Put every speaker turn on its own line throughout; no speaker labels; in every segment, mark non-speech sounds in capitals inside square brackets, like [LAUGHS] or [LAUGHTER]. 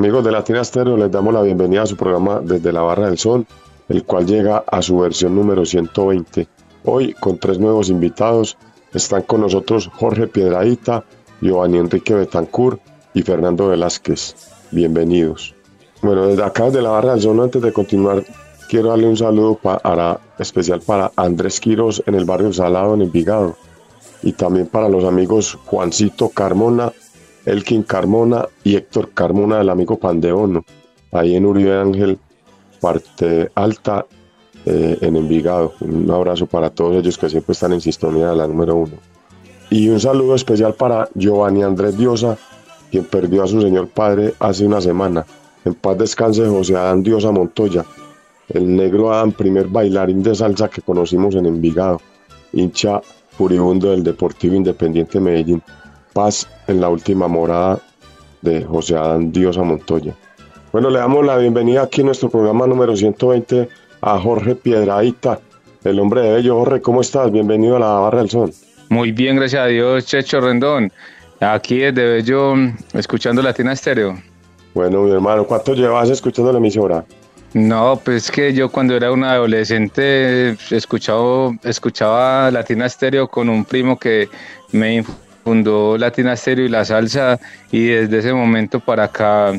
Amigos de Latina Stereo, les damos la bienvenida a su programa Desde la Barra del Sol, el cual llega a su versión número 120. Hoy, con tres nuevos invitados, están con nosotros Jorge Piedradita, Giovanni Enrique Betancourt y Fernando Velázquez. Bienvenidos. Bueno, desde acá, desde la Barra del Sol, antes de continuar, quiero darle un saludo para, especial para Andrés Quiros en el barrio Salado, en Envigado, y también para los amigos Juancito Carmona Elkin Carmona y Héctor Carmona del amigo Pandeono, ahí en Uribe Ángel, parte alta eh, en Envigado. Un abrazo para todos ellos que siempre están en sintonía de la número uno. Y un saludo especial para Giovanni Andrés Diosa, quien perdió a su señor padre hace una semana. En paz descanse José Adán Diosa Montoya, el negro Adán, primer bailarín de salsa que conocimos en Envigado, hincha furibundo del Deportivo Independiente Medellín. Paz en la última morada de José Adán Diosa Montoya. Bueno, le damos la bienvenida aquí en nuestro programa número 120 a Jorge Piedraíta, el hombre de Bello. Jorge, ¿cómo estás? Bienvenido a la Barra del Sol.
Muy bien, gracias a Dios, Checho Rendón. Aquí desde Bello, escuchando Latina Estéreo.
Bueno, mi hermano, ¿cuánto llevas escuchando la emisora?
No, pues que yo cuando era un adolescente escuchaba, escuchaba Latina Estéreo con un primo que me fundó Latina Stereo y la salsa y desde ese momento para acá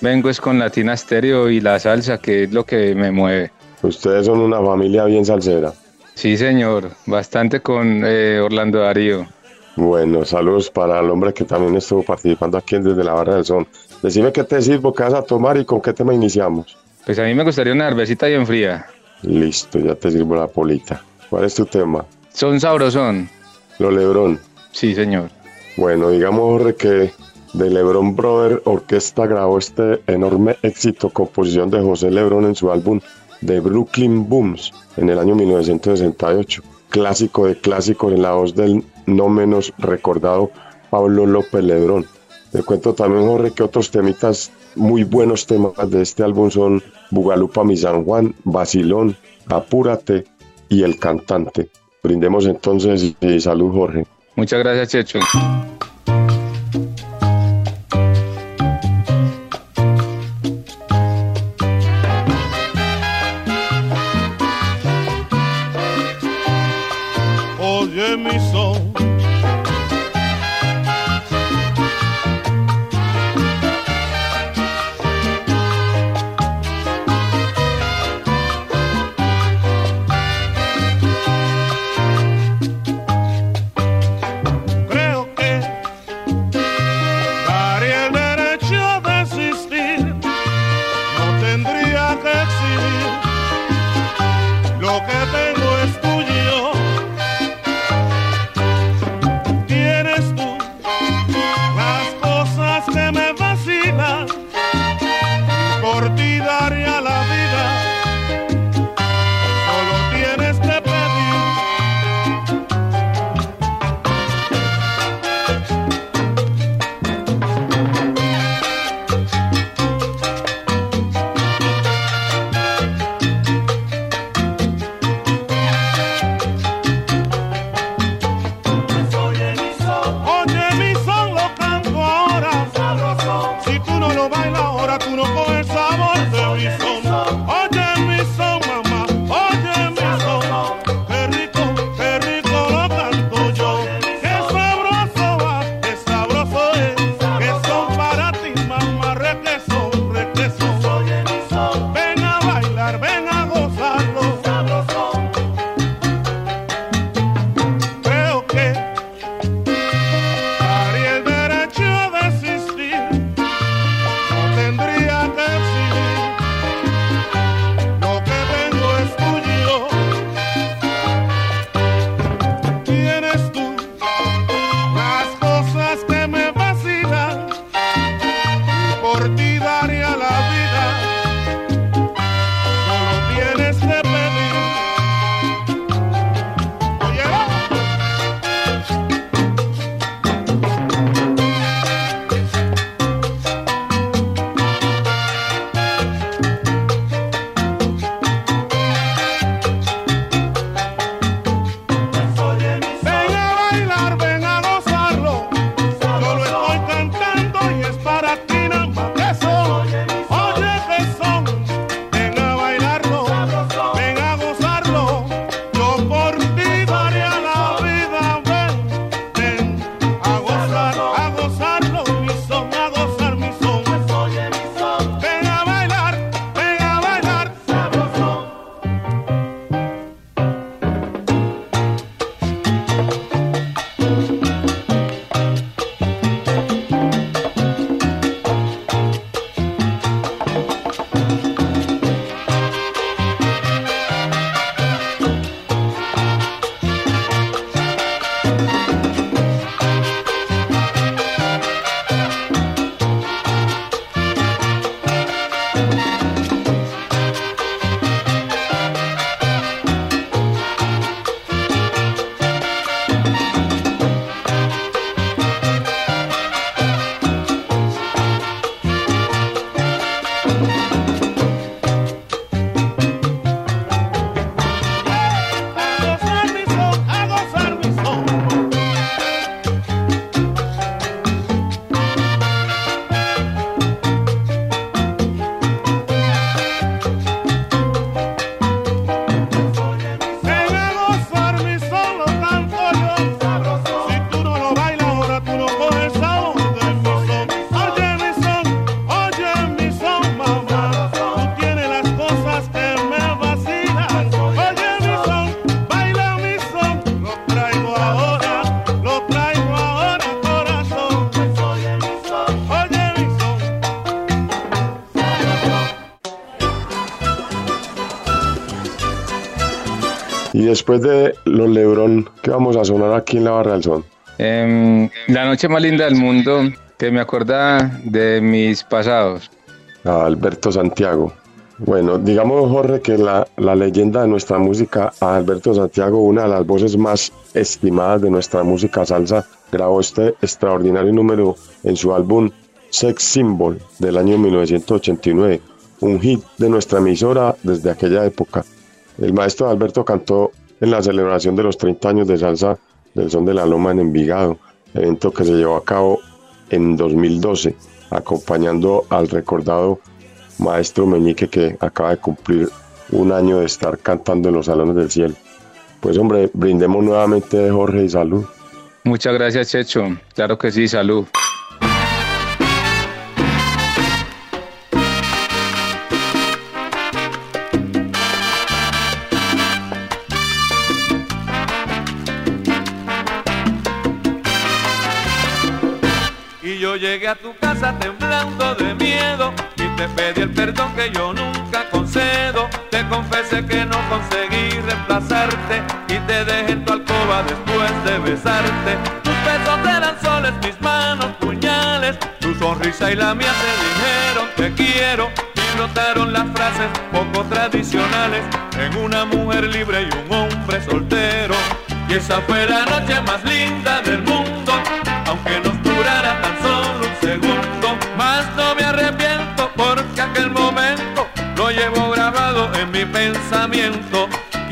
vengo es con Latina Stereo y la salsa que es lo que me mueve.
Ustedes son una familia bien salsera.
Sí señor, bastante con eh, Orlando Darío.
Bueno, saludos para el hombre que también estuvo participando aquí Desde la Barra del Son. Decime qué te sirvo, qué vas a tomar y con qué tema iniciamos.
Pues a mí me gustaría una cervecita bien fría.
Listo, ya te sirvo la polita. ¿Cuál es tu tema?
Son sabrosón.
Lo Lebrón.
Sí, señor.
Bueno, digamos, que de Lebron Brother Orquesta grabó este enorme éxito, composición de José Lebron en su álbum The Brooklyn Booms en el año 1968. Clásico de clásicos en la voz del no menos recordado Pablo López Lebrón. Te cuento también, Jorge, que otros temitas, muy buenos temas de este álbum son Bugalupa Mi San Juan, Basilón, Apúrate y El Cantante. Brindemos entonces y salud, Jorge.
Muchas gracias, Checho.
baila, ahora tú
no después de los Lebrón, ¿qué vamos a sonar aquí en la Barra del Son?
Em, la noche más linda del mundo que me acuerda de mis pasados.
A Alberto Santiago. Bueno, digamos, Jorge, que la, la leyenda de nuestra música, a Alberto Santiago, una de las voces más estimadas de nuestra música salsa, grabó este extraordinario número en su álbum Sex Symbol del año 1989, un hit de nuestra emisora desde aquella época. El maestro Alberto cantó en la celebración de los 30 años de salsa del Son de la Loma en Envigado, evento que se llevó a cabo en 2012, acompañando al recordado maestro Meñique que acaba de cumplir un año de estar cantando en los salones del cielo. Pues hombre, brindemos nuevamente Jorge y salud.
Muchas gracias, Checho. Claro que sí, salud.
Tu casa temblando de miedo y te pedí el perdón que yo nunca concedo. Te confesé que no conseguí reemplazarte y te dejé en tu alcoba después de besarte. Tus besos eran soles, mis manos puñales. Tu sonrisa y la mía te dijeron te quiero y brotaron las frases poco tradicionales en una mujer libre y un hombre soltero. Y esa fue la noche más linda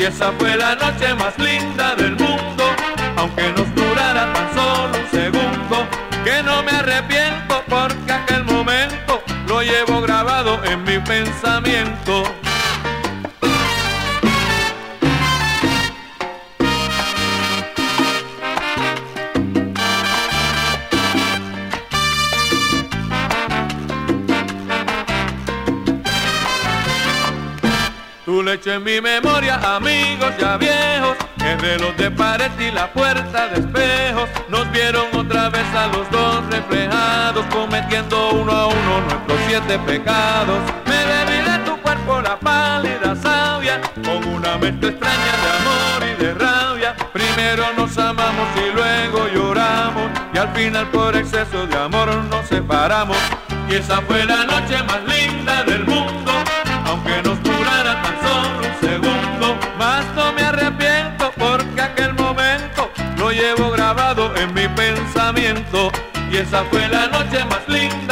esa fue la noche más linda del mundo, aunque nos durara tan solo un segundo. Que no me arrepiento porque aquel momento lo llevo grabado en mi pensamiento. En mi memoria, amigos ya viejos, el reloj de pared y la puerta de espejos, nos vieron otra vez a los dos reflejados, cometiendo uno a uno nuestros siete pecados. Me bebí de tu cuerpo la pálida savia, con una mente extraña de amor y de rabia. Primero nos amamos y luego lloramos, y al final por exceso de amor nos separamos. Y esa fue la noche más linda del mundo, Y esa fue la noche más linda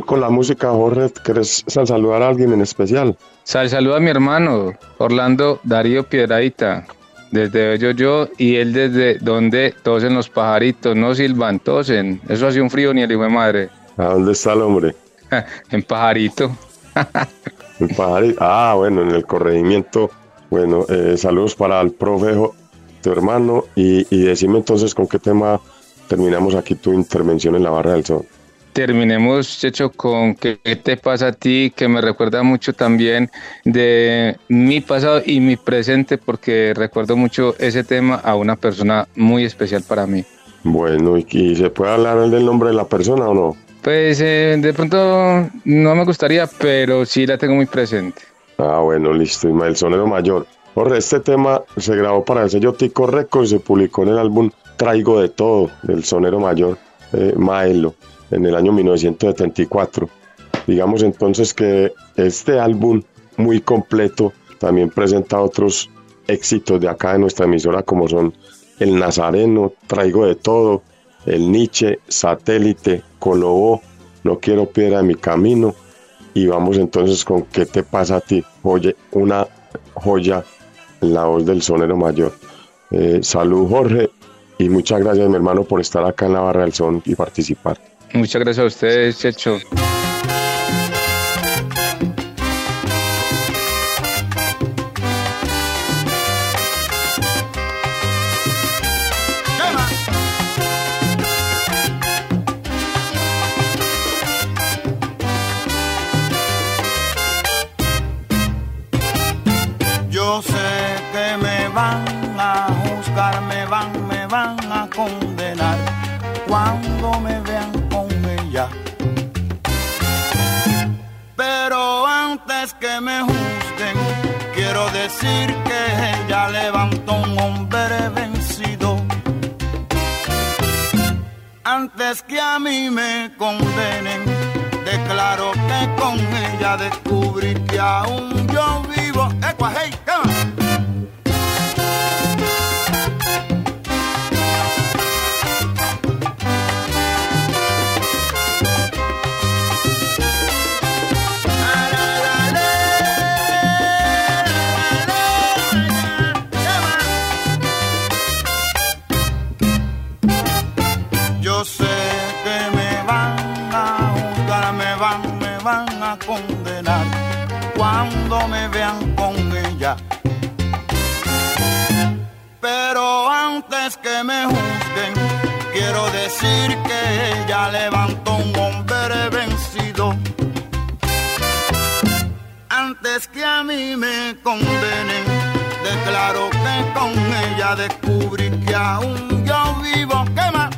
con, con la música, Jorge, ¿quieres sal- saludar a alguien en especial?
Sal, saluda a mi hermano, Orlando Darío Piedradita, desde yo yo y él desde donde tosen los pajaritos, no silban, tosen. Eso hace un frío ni el hijo de madre.
¿A dónde está el hombre? [LAUGHS]
en pajarito. [LAUGHS]
Ah, bueno, en el corregimiento. Bueno, eh, saludos para el profe, tu hermano, y, y decime entonces con qué tema terminamos aquí tu intervención en la barra del sol.
Terminemos, Checho, con qué te pasa a ti, que me recuerda mucho también de mi pasado y mi presente, porque recuerdo mucho ese tema a una persona muy especial para mí.
Bueno, ¿y, se puede hablar del nombre de la persona o no?
Pues eh, de pronto no me gustaría, pero sí la tengo muy presente.
Ah, bueno, listo, Ismael Sonero Mayor. Jorge, este tema se grabó para el sello Tico Records y se publicó en el álbum Traigo de Todo, del Sonero Mayor, eh, Maelo, en el año 1974. Digamos entonces que este álbum muy completo también presenta otros éxitos de acá de nuestra emisora como son El Nazareno, Traigo de Todo, El Nietzsche, Satélite, Colobó, No Quiero Piedra de mi Camino, y vamos entonces con ¿Qué te pasa a ti? Oye, una joya en la voz del sonero mayor. Eh, salud Jorge y muchas gracias mi hermano por estar acá en la barra del son y participar.
Muchas gracias a ustedes, Checho.
Yo sé que me van a juzgar, me van, me van a condenar cuando me vean me juzguen, quiero decir que ella levantó un hombre vencido. Antes que a mí me condenen, declaro que con ella descubrí que aún yo vivo. ¡Ecua, condenar cuando me vean con ella. Pero antes que me juzguen, quiero decir que ella levantó un hombre vencido. Antes que a mí me condenen, declaro que con ella descubrí que aún yo vivo. ¿Qué más?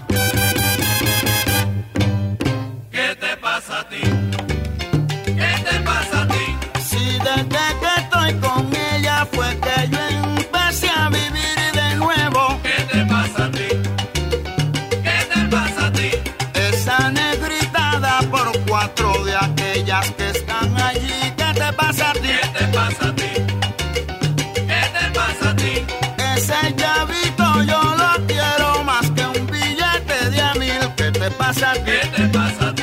¿Qué te pasa a ti? Pasa a ti? ¿Qué te pasa a ti?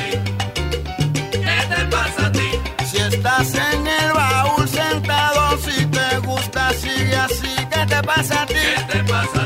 ¿Qué te pasa a ti?
Si estás en el baúl sentado, si te gusta, sigue así. ¿Qué te pasa a ti?
¿Qué te pasa a ti?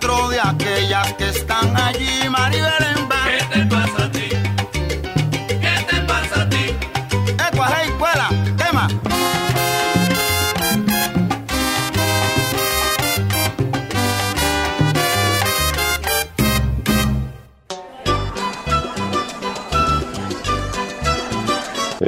Cuatro de aquellas que están allí, Maribelemba.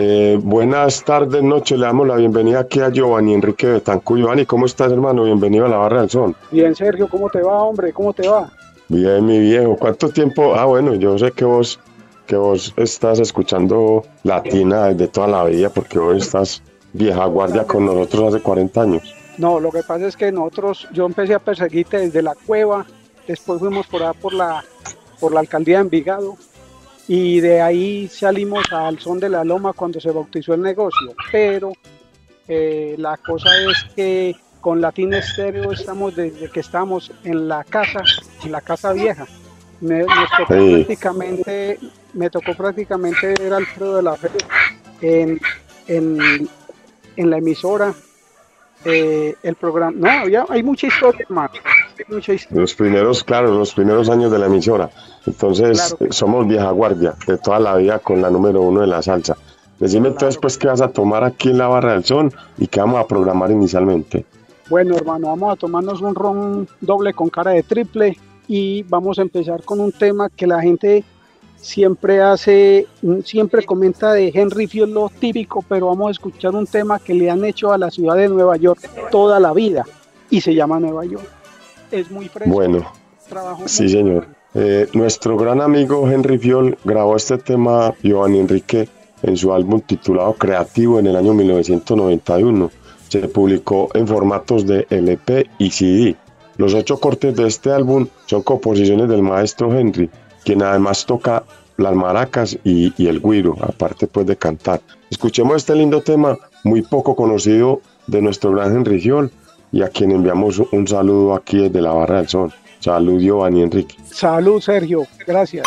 Eh, buenas tardes, noches. Le damos la bienvenida aquí a Giovanni Enrique Betancourt. Giovanni, ¿cómo estás, hermano? Bienvenido a la Barra del Sol.
Bien, Sergio, ¿cómo te va, hombre? ¿Cómo te va?
Bien, mi viejo. ¿Cuánto tiempo? Ah, bueno, yo sé que vos, que vos estás escuchando Latina desde toda la vida, porque vos estás vieja guardia con nosotros hace 40 años.
No, lo que pasa es que nosotros, yo empecé a perseguirte desde la cueva, después fuimos por allá por la, por la alcaldía de Envigado y de ahí salimos al son de la loma cuando se bautizó el negocio. Pero eh, la cosa es que con Latina Estéreo estamos desde que estamos en la casa, en la casa vieja. Me, nos tocó
Sí.
prácticamente, me tocó prácticamente ver Alfredo de la Fe en, en, en la emisora. eh, el programa, no, ya hay mucha historia, hermano.
Los primeros, claro, los primeros años de la emisora. Entonces,
Claro
eh, somos vieja guardia de toda la vida con la número uno de la salsa. Decime entonces, pues, qué vas a tomar aquí en la Barra del Sol y qué vamos a programar inicialmente.
Bueno, hermano, vamos a tomarnos un ron doble con cara de triple y vamos a empezar con un tema que la gente siempre hace, siempre comenta de Henry Field lo típico, pero vamos a escuchar un tema que le han hecho a la ciudad de Nueva York toda la vida y se llama Nueva York. Es muy fresco.
Bueno,
trabajo
sí, señor. Eh, nuestro gran amigo Henry Fiol grabó este tema, Giovanni Enrique, en su álbum titulado Creativo en el año 1991. Se publicó en formatos de LP y CD. Los ocho cortes de este álbum son composiciones del maestro Henry, quien además toca las maracas y, y el guiro, aparte pues de cantar. Escuchemos este lindo tema, muy poco conocido de nuestro gran Henry Fiol, y a quien enviamos un saludo aquí desde la Barra del Sol. Salud, Giovanni Enrique.
Salud, Sergio. Gracias.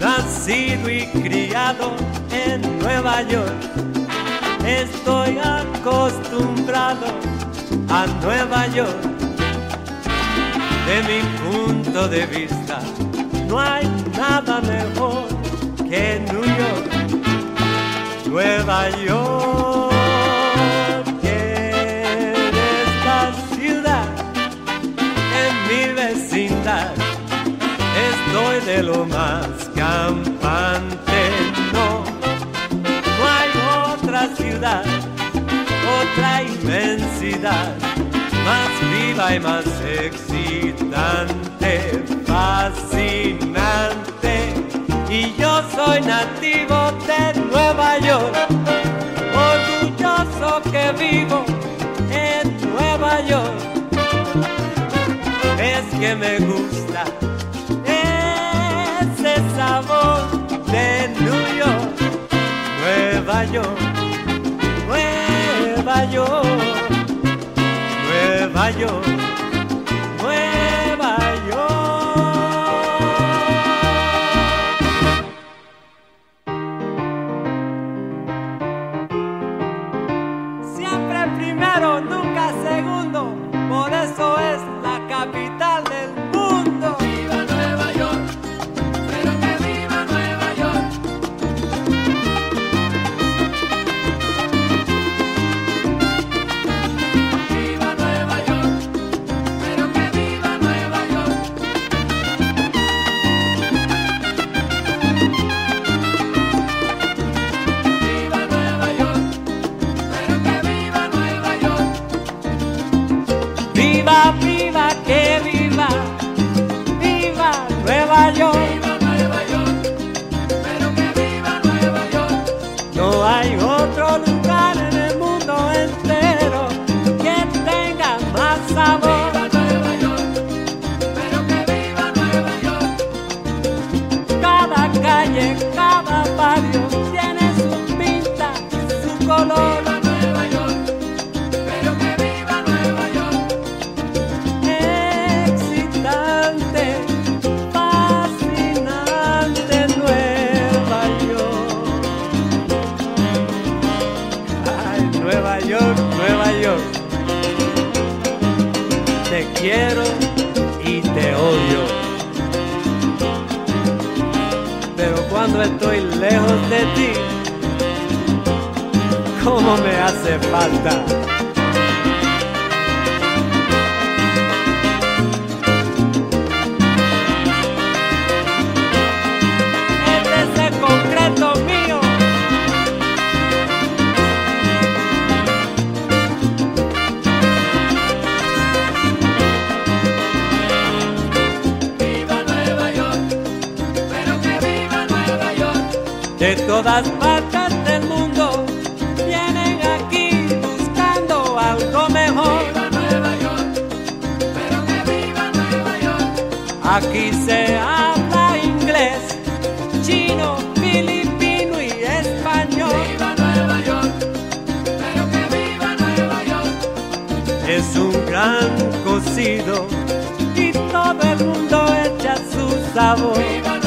Nacido y criado en Nueva York. Estoy acostumbrado a Nueva York. De mi punto de vista, no hay nada mejor que New York. Nueva York de lo más campante, no, no hay otra ciudad, otra inmensidad, más viva y más excitante, fascinante. Y yo soy nativo de Nueva York, orgulloso que vivo en Nueva York. Es que me gusta de New York, Nueva York, Nueva York, Nueva York. quiero y te odio. Pero cuando estoy lejos de ti, ¿cómo me hace falta? de todas partes del mundo vienen aquí buscando algo mejor.
Viva Nueva York, pero que viva Nueva York.
Aquí se habla inglés, chino, filipino y español.
Viva Nueva York, pero que viva Nueva York.
Es un gran cocido y todo el mundo echa su sabor.
Viva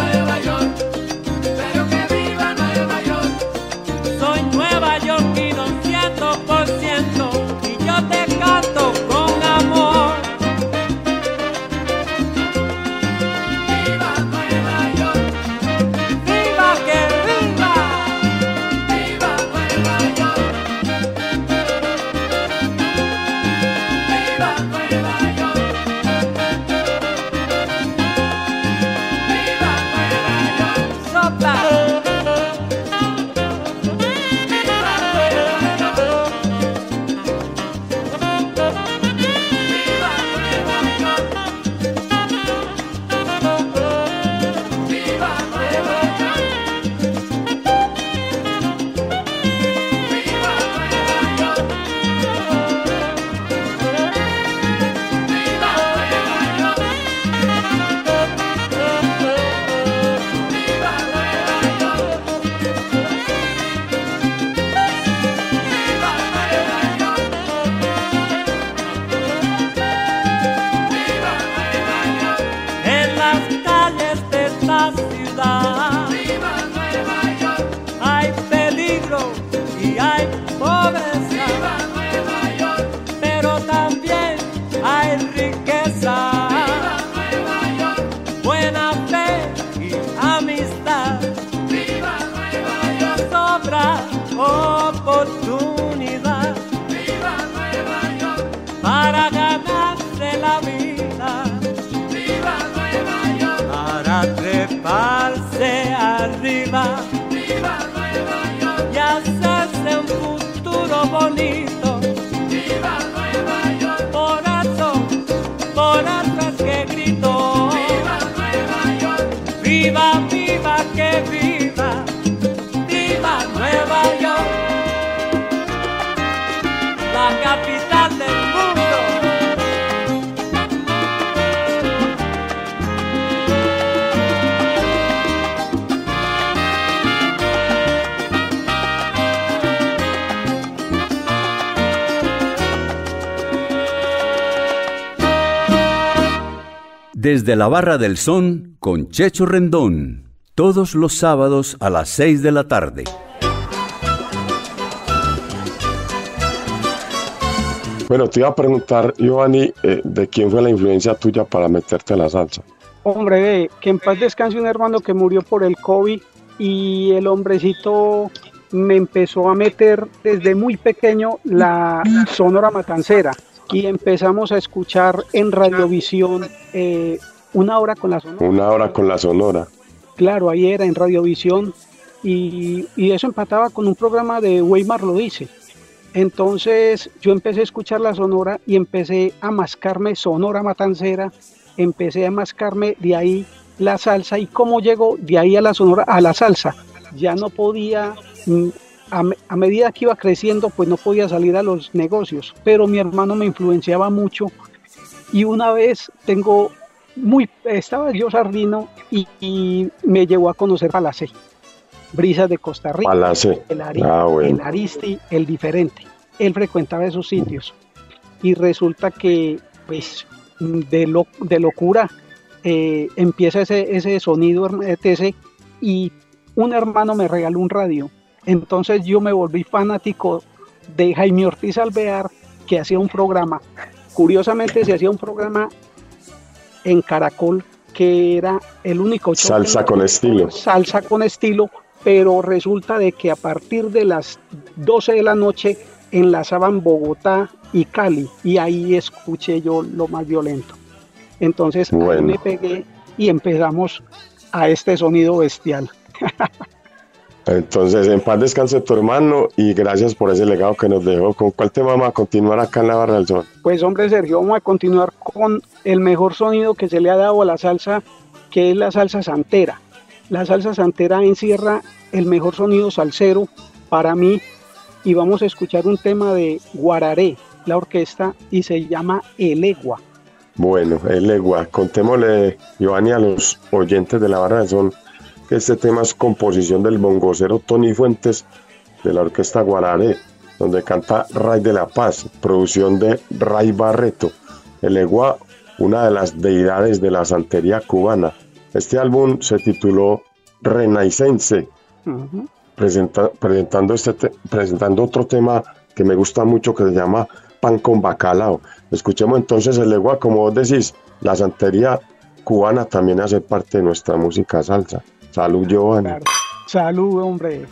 Desde la Barra del Son con Checho Rendón. Todos los sábados a las 6 de la tarde.
Bueno, te iba a preguntar, Giovanni, eh, ¿de quién fue la influencia tuya para meterte a la salsa?
Hombre, ve, que en paz descanse un hermano que murió por el COVID y el hombrecito me empezó a meter desde muy pequeño la sonora matancera y empezamos a escuchar en Radiovisión eh, una hora con la sonora.
Una hora con la sonora.
Claro, ahí era en Radiovisión y, y eso empataba con un programa de Weimar lo dice. Entonces yo empecé a escuchar la sonora y empecé a mascarme sonora matancera, empecé a mascarme de ahí la salsa y cómo llegó de ahí a la sonora a la salsa. Ya no podía, mm, a, me- a medida que iba creciendo, pues no podía salir a los negocios, pero mi hermano me influenciaba mucho y una vez tengo muy, estaba yo sardino y, y me llevó a conocer Palacé, Brisas de Costa Rica,
Palacé.
el, Ari-
Ah, bueno.
el Aristi, el diferente. Él frecuentaba esos sitios y resulta que, pues, de, lo, de locura eh, empieza ese, ese sonido etc. y un hermano me regaló un radio. Entonces yo me volví fanático de Jaime Ortiz Alvear, que hacía un programa. Curiosamente se hacía un programa en Caracol que era el único show
Salsa con estilo.
salsa con estilo, pero resulta de que a partir de las 12 de la noche enlazaban Bogotá y Cali y ahí escuché yo lo más violento. Entonces ahí me pegué y empezamos a este sonido bestial. [LAUGHS]
Entonces, en paz descanse tu hermano y gracias por ese legado que nos dejó. ¿Con cuál tema vamos a continuar acá en la Barra del Sol?
Pues hombre Sergio, vamos a continuar con el mejor sonido que se le ha dado a la salsa, que es la salsa santera. La salsa santera encierra el mejor sonido salsero para mí y vamos a escuchar un tema de Guararé, la orquesta, y se llama El Egua.
Bueno, el legua. Contémosle, Giovanni, a los oyentes de la Barra del Sol que este tema es composición del bongocero Tony Fuentes de la orquesta Guararé, donde canta Ray de la Paz, producción de Ray Barreto. El legua, una de las deidades de la santería cubana. Este álbum se tituló Renaissance, presenta- presentando, este te- presentando otro tema que me gusta mucho que se llama Pan con Bacalao. Escuchemos entonces el legua, como vos decís, la santería cubana también hace parte de nuestra música salsa. Salud, Giovanni.
Salud, hombre.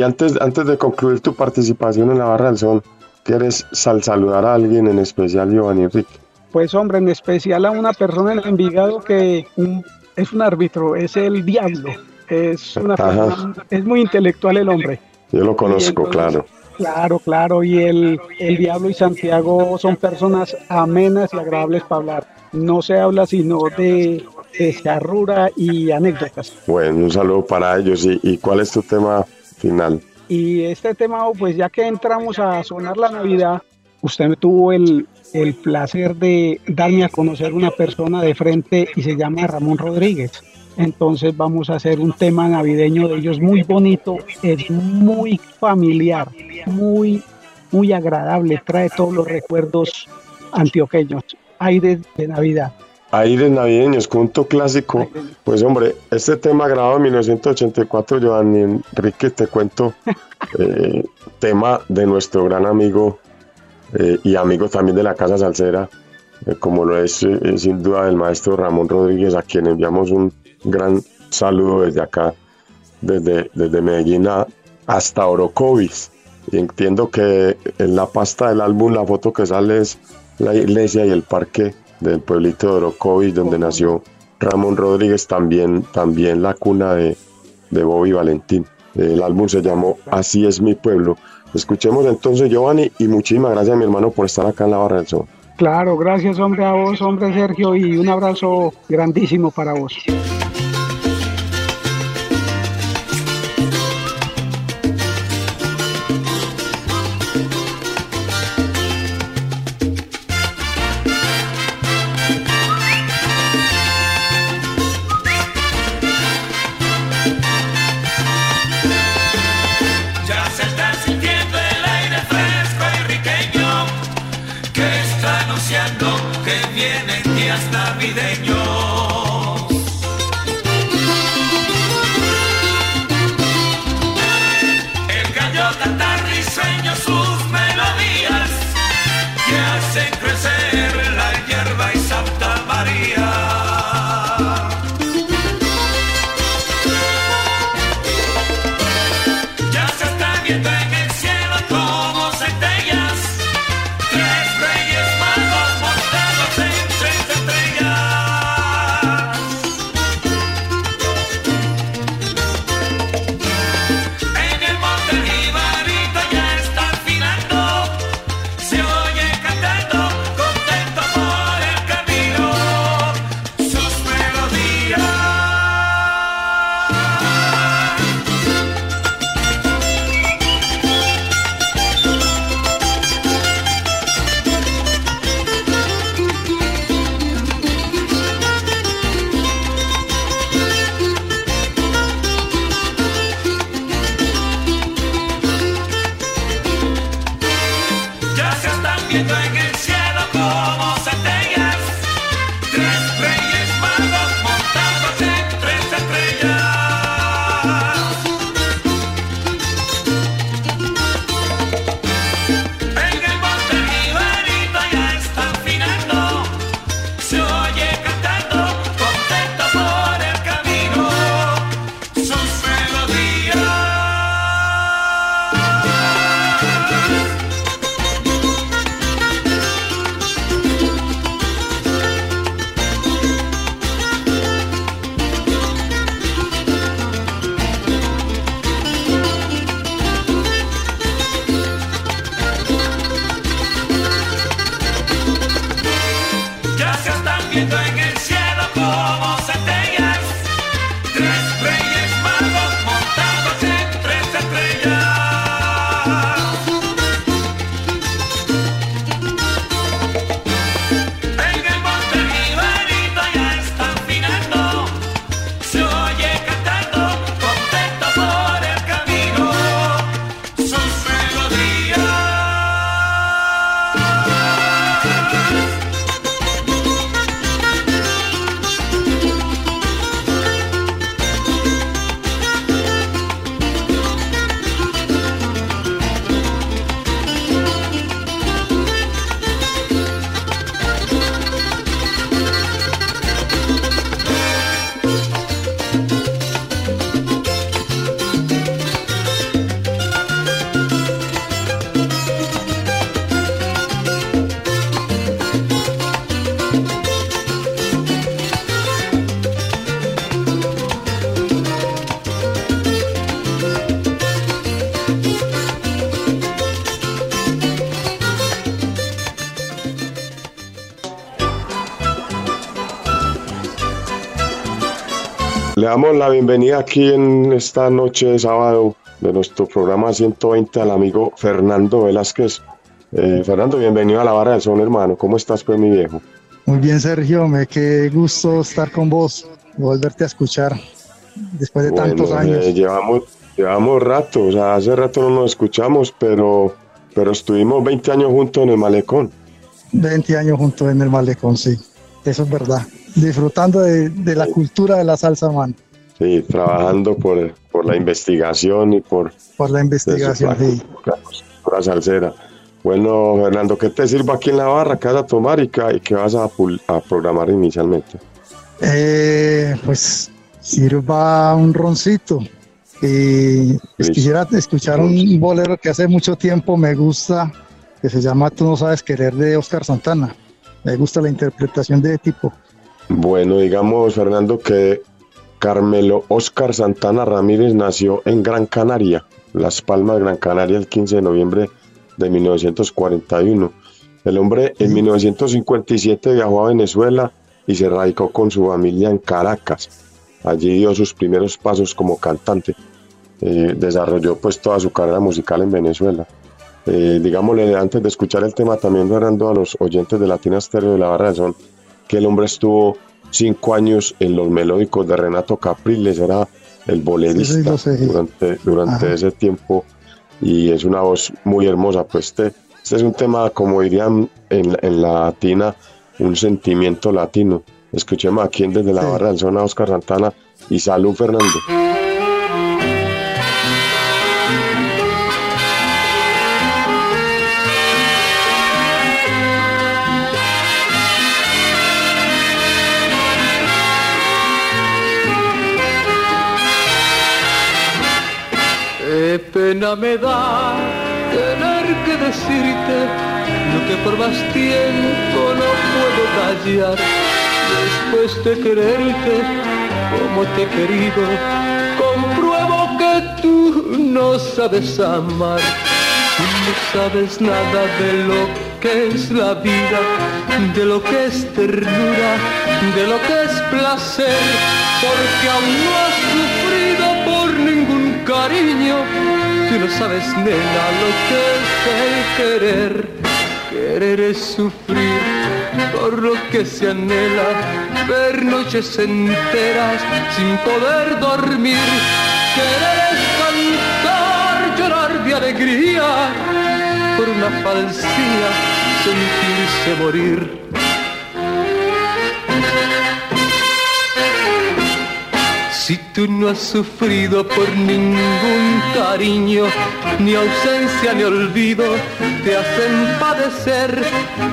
Y
antes, antes de concluir tu participación en la Barra del Sol, ¿quieres sal saludar a alguien en especial, Giovanni Enrique?
Pues hombre, en especial a una persona en Envigado que es un árbitro, es el diablo. Es, una persona- es muy intelectual el hombre.
Yo lo conozco,
entonces-
claro.
Claro, claro, y el, el Diablo y Santiago son personas amenas y agradables para hablar. No se habla sino de, de charrura y anécdotas.
Bueno, un saludo para ellos. ¿Y, y cuál es tu tema final?
Y este tema, pues ya que entramos a sonar la Navidad, usted me tuvo el, el placer de darme a conocer una persona de frente y se llama Ramón Rodríguez. Entonces vamos a hacer un tema navideño de ellos muy bonito, es muy familiar, muy, muy agradable, trae todos los recuerdos antioqueños, aires de Navidad.
Aires navideños, punto clásico. Pues hombre, este tema grabado en 1984, Giovanni Enrique, te cuento, eh, tema de nuestro gran amigo eh, y amigo también de la Casa Salsera, eh, como lo es eh, sin duda el maestro Ramón Rodríguez, a quien enviamos un gran saludo desde acá, desde, desde Medellín hasta Orocovis. Y entiendo que en la pasta del álbum la foto que sale es la iglesia y el parque del pueblito de Orocovis, donde nació Ramón Rodríguez, también, también la cuna de, de Bobby Valentín. El álbum se llamó Así es mi pueblo. Escuchemos entonces, Giovanni, y muchísimas gracias, mi hermano, por estar acá en la Barra del Sol.
Claro, gracias hombre a vos, hombre Sergio, y un abrazo grandísimo para vos.
Días navideños.
Damos la bienvenida aquí en esta noche de sábado de nuestro programa 120 al amigo Fernando Velázquez. Eh, Fernando, bienvenido a la barra del son, hermano. ¿Cómo estás, pues, mi viejo?
Muy bien, Sergio. Me qué gusto estar con vos, volverte a escuchar después de tantos
Bueno,
años.
eh, llevamos, llevamos rato, o sea, hace rato no nos escuchamos, pero, pero estuvimos 20 años juntos en el malecón.
20 años juntos en el malecón, sí. Eso es verdad. Disfrutando de, de la cultura de la salsa, man.
Sí, trabajando por, por la investigación y por
Por la investigación, sí.
la cultura salsera. Bueno, Fernando, ¿qué te sirvo aquí en la barra? ¿Qué vas a tomar y qué, vas a, a programar inicialmente?
Eh, pues sirva un roncito. Y pues, quisiera escuchar un bolero que hace mucho tiempo me gusta, que se llama Tú no sabes querer de Oscar Santana. Me gusta la interpretación de tipo.
Bueno, digamos, Fernando, que Carmelo Oscar Santana Ramírez nació en Gran Canaria, Las Palmas, Gran Canaria, el 15 de noviembre de 1941. El hombre en 1957 viajó a Venezuela y se radicó con su familia en Caracas. Allí dio sus primeros pasos como cantante. Eh, desarrolló pues toda su carrera musical en Venezuela. Eh, digámosle antes de escuchar el tema también Fernando a los oyentes de Latina Stereo de la Barra de Son que el hombre estuvo cinco años en los melódicos de Renato Capriles, era el bolerista
Sí, sí,
durante, durante
Ajá.
ese tiempo y es una voz muy hermosa. Pues este, este es un tema, como dirían en, en la latina, un sentimiento latino. Escuchemos aquí en desde la barra del zona Oscar Santana y salud Fernando.
Pena me da tener que decirte lo que por más tiempo no puedo callar. Después de quererte como te he querido, compruebo que tú no sabes amar. No sabes nada de lo que es la vida, de lo que es ternura, de lo que es placer, porque aún no has sufrido por ningún cariño. Tú no sabes, nena, lo que es el querer. Querer es sufrir por lo que se anhela, ver noches enteras sin poder dormir. Querer es cantar, llorar de alegría por una falsía, sentirse morir. Si tú no has sufrido por ningún cariño, ni ausencia ni olvido, te hacen padecer.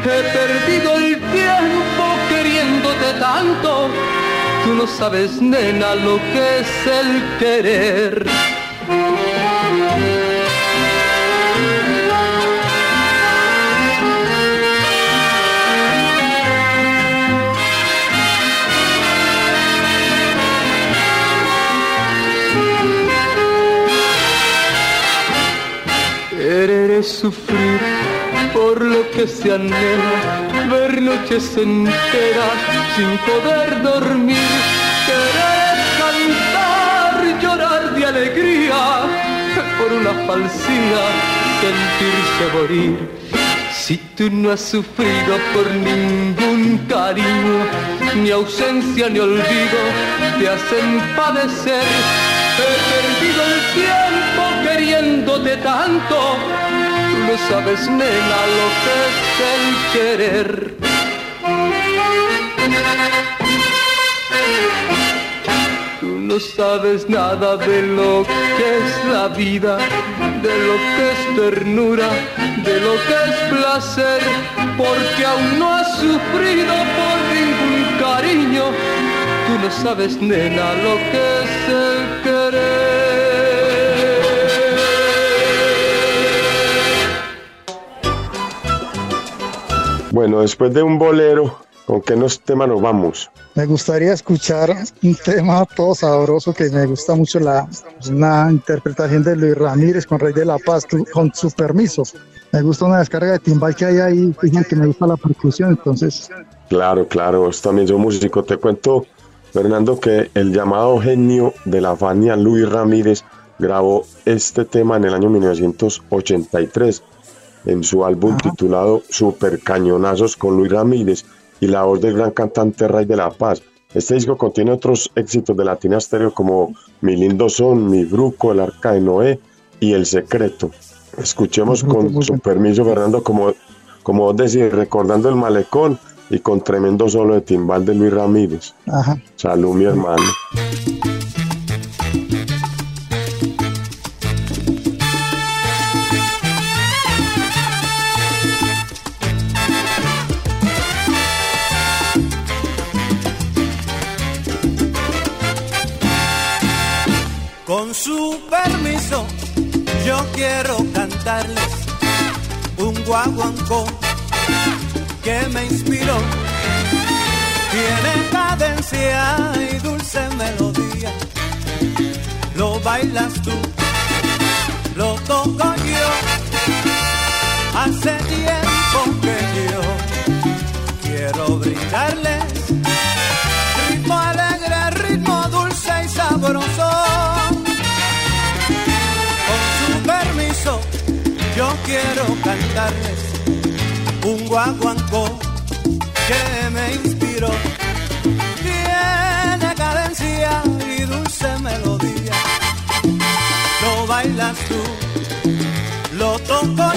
He perdido el tiempo queriéndote tanto. Tú no sabes, nena, lo que es el querer. Sufrir por lo que se anhela, ver noches enteras sin poder dormir. Querer cantar, llorar de alegría por una falsía, sentirse morir. Si tú no has sufrido por ningún cariño, ni ausencia ni olvido, te hacen padecer. He perdido el tiempo queriéndote tanto. No sabes, nena, lo que es el querer. Tú no sabes nada de lo que es la vida, de lo que es ternura, de lo que es placer, porque aún no has sufrido por ningún cariño. Tú no sabes, nena, lo que es el
Bueno, después de un bolero, ¿con qué nos tema nos vamos?
Me gustaría escuchar un tema todo sabroso que me gusta mucho, la, una interpretación de Luis Ramírez con Rey de la Paz, con su permiso. Me gusta una descarga de timbal que hay ahí, fíjense que me gusta la percusión, entonces
Claro, claro, también soy músico. Te cuento, Fernando, que el llamado genio de la Fania Luis Ramírez grabó este tema en el año 1983 en su álbum titulado Super Cañonazos con Luis Ramírez y la voz del gran cantante Ray de la Paz. Este disco contiene otros éxitos de Latina Stereo como Mi Lindo Son, Mi Bruco, El Arca de Noé y El Secreto. Escuchemos con su permiso, Fernando, como, como vos decís, recordando el malecón y con tremendo solo de timbal de Luis Ramírez.
Ajá.
Salud, mi hermano.
Con su permiso, yo quiero cantarles un guaguancó que me inspiró. Tiene cadencia y dulce melodía. Lo bailas tú, lo toco yo. Hace tiempo que yo quiero brindarles quiero cantarles un guaguancó que me inspiró. Tiene cadencia y dulce melodía. Lo bailas tú, lo toco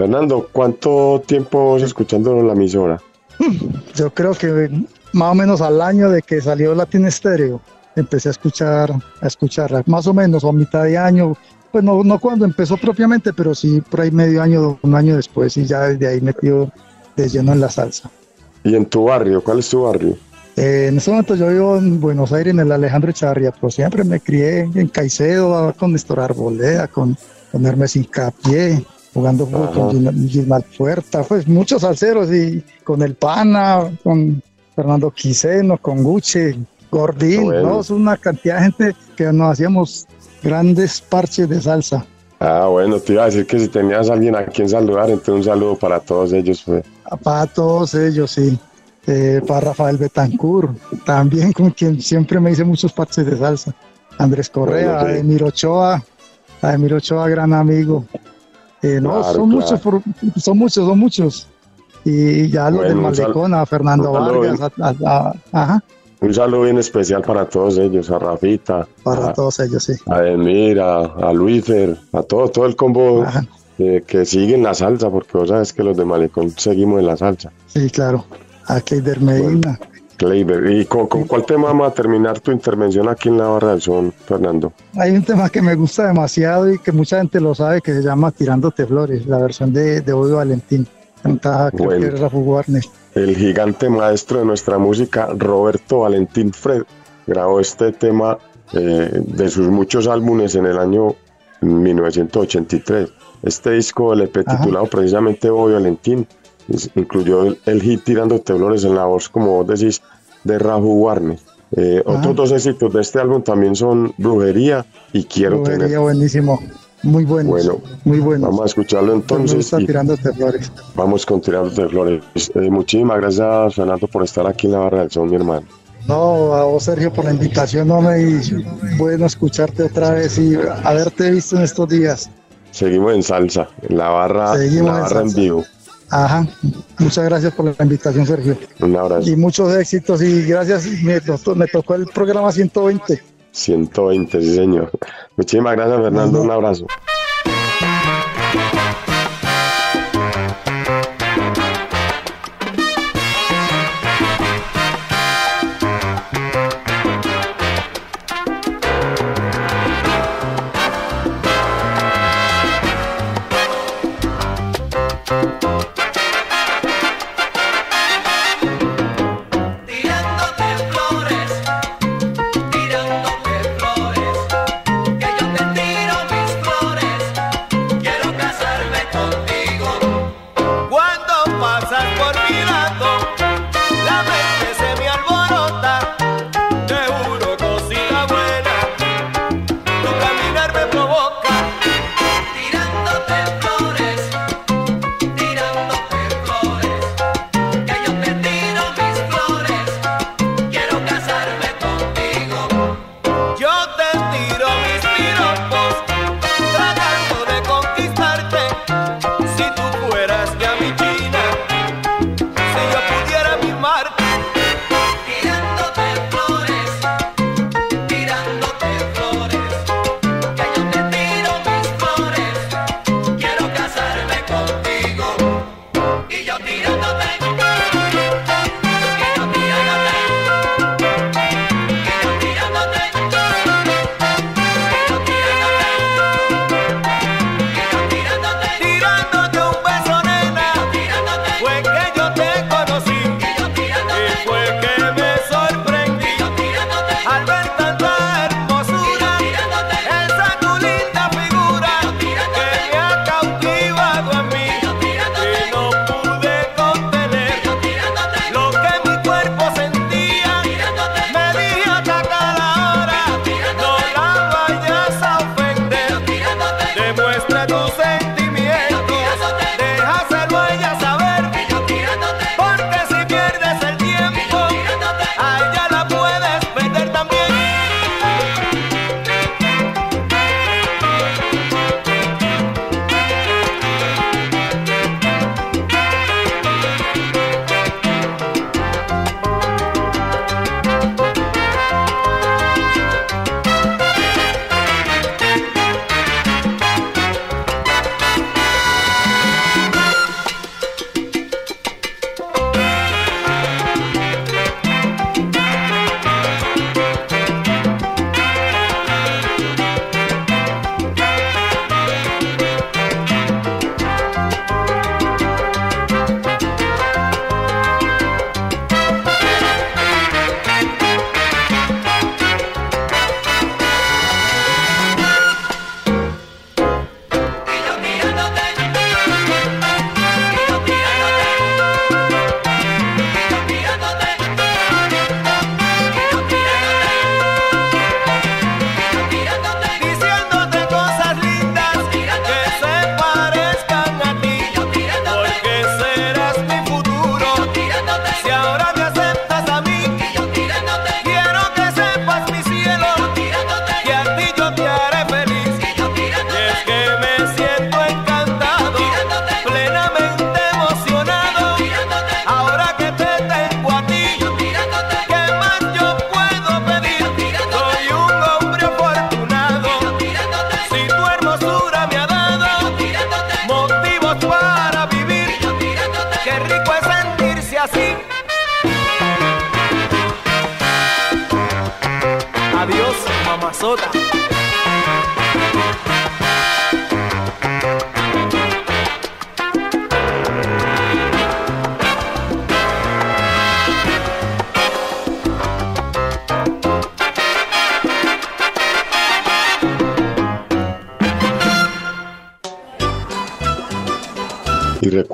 Fernando, ¿cuánto tiempo vas escuchando la emisora?
Yo creo que más o menos al año de que salió Latin Stereo, empecé a escuchar, a escucharla, más o menos, a mitad de año, pues no, no cuando empezó propiamente, pero sí por ahí medio año, un año después, y ya desde ahí metido de lleno en la salsa.
¿Y en tu barrio? ¿Cuál es tu barrio?
Eh, en este momento yo vivo en Buenos Aires, en el Alejandro Echavarría, pero siempre me crié en Caicedo, con Néstor Arboleda, con, con Hermes Incapié, jugando fútbol con Gil- Gilmar Puerta, pues muchos salseros, y con el Pana, con Fernando Quiseno, con Guche, Gordín. ¿no? Es una cantidad de gente que nos hacíamos grandes parches de salsa.
Ah, bueno, te iba a decir que si tenías a alguien a quien saludar, entonces un saludo para todos ellos. Pues.
Para todos ellos, sí. Eh, para Rafael Betancourt, también con quien siempre me hice muchos parches de salsa. Andrés Correa,
Bueno, sí.
Emir Ochoa, Emir Ochoa, gran amigo. Eh, no,
Claro,
son
claro.
muchos, son muchos, son muchos. Y ya los del Malecón, a Fernando Vargas, a- a- a- ajá,
Un saludo bien especial para todos ellos, a Rafita,
para
a,
todos ellos, sí.
a Emira, a Luifer, a todo, todo el combo eh, que sigue en la salsa, porque vos sabes que los de Malecón seguimos en la salsa.
Sí, claro. A Keider Medina.
Kleiber, ¿y con, con cuál tema vamos a terminar tu intervención aquí en la Barra del Son, Fernando?
Hay un tema que me gusta demasiado y que mucha gente lo sabe, que se llama Tirándote Flores, la versión de, de Bobby Valentín. Cantaba, creo
Bueno.
que Rafa Warner.
El gigante maestro de nuestra música, Roberto Valentín Fred, grabó este tema eh, de sus muchos álbumes en el año 1983. Este disco,
Ajá.
titulado precisamente Bobby Valentín, incluyó el, el hit Tirando Flores en la voz, como vos decís, de Rahu Warner. Eh, otros dos éxitos de este álbum también son Brujería y Quiero
Brujería,
Tener.
buenísimo. Muy buenos.
Bueno,
muy buenos.
Vamos a escucharlo entonces. y-
Tirándote Flores.
Vamos con Tirando de Flores. Eh, muchísimas gracias, Fernando, por estar aquí en la Barra del Son, mi hermano.
No, a vos, Sergio, por la invitación. No me bueno escucharte otra vez y haberte visto en estos días.
Seguimos en salsa, en la barra, en
Seguimos
la
en
barra en,
salsa.
vivo.
Ajá. Muchas gracias por la invitación, Sergio.
Un abrazo.
Y muchos éxitos y gracias. Me tocó, me tocó el programa 120.
120, sí, señor. Muchísimas gracias, Fernando. Un abrazo.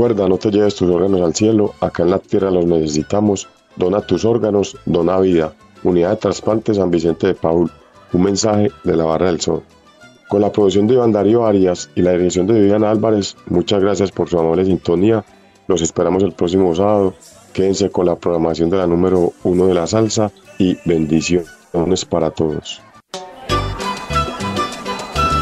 recuerda, no te lleves tus órganos al cielo, acá en la tierra los necesitamos. Dona tus órganos, dona vida. Unidad de Trasplante San Vicente de Paul. Un mensaje de la Barra del Sol. Con la producción de Iván Darío Arias y la dirección de Viviana Álvarez, muchas gracias por su amable sintonía. Los esperamos el próximo sábado. Quédense con la programación de la número uno de la salsa y bendiciones para todos.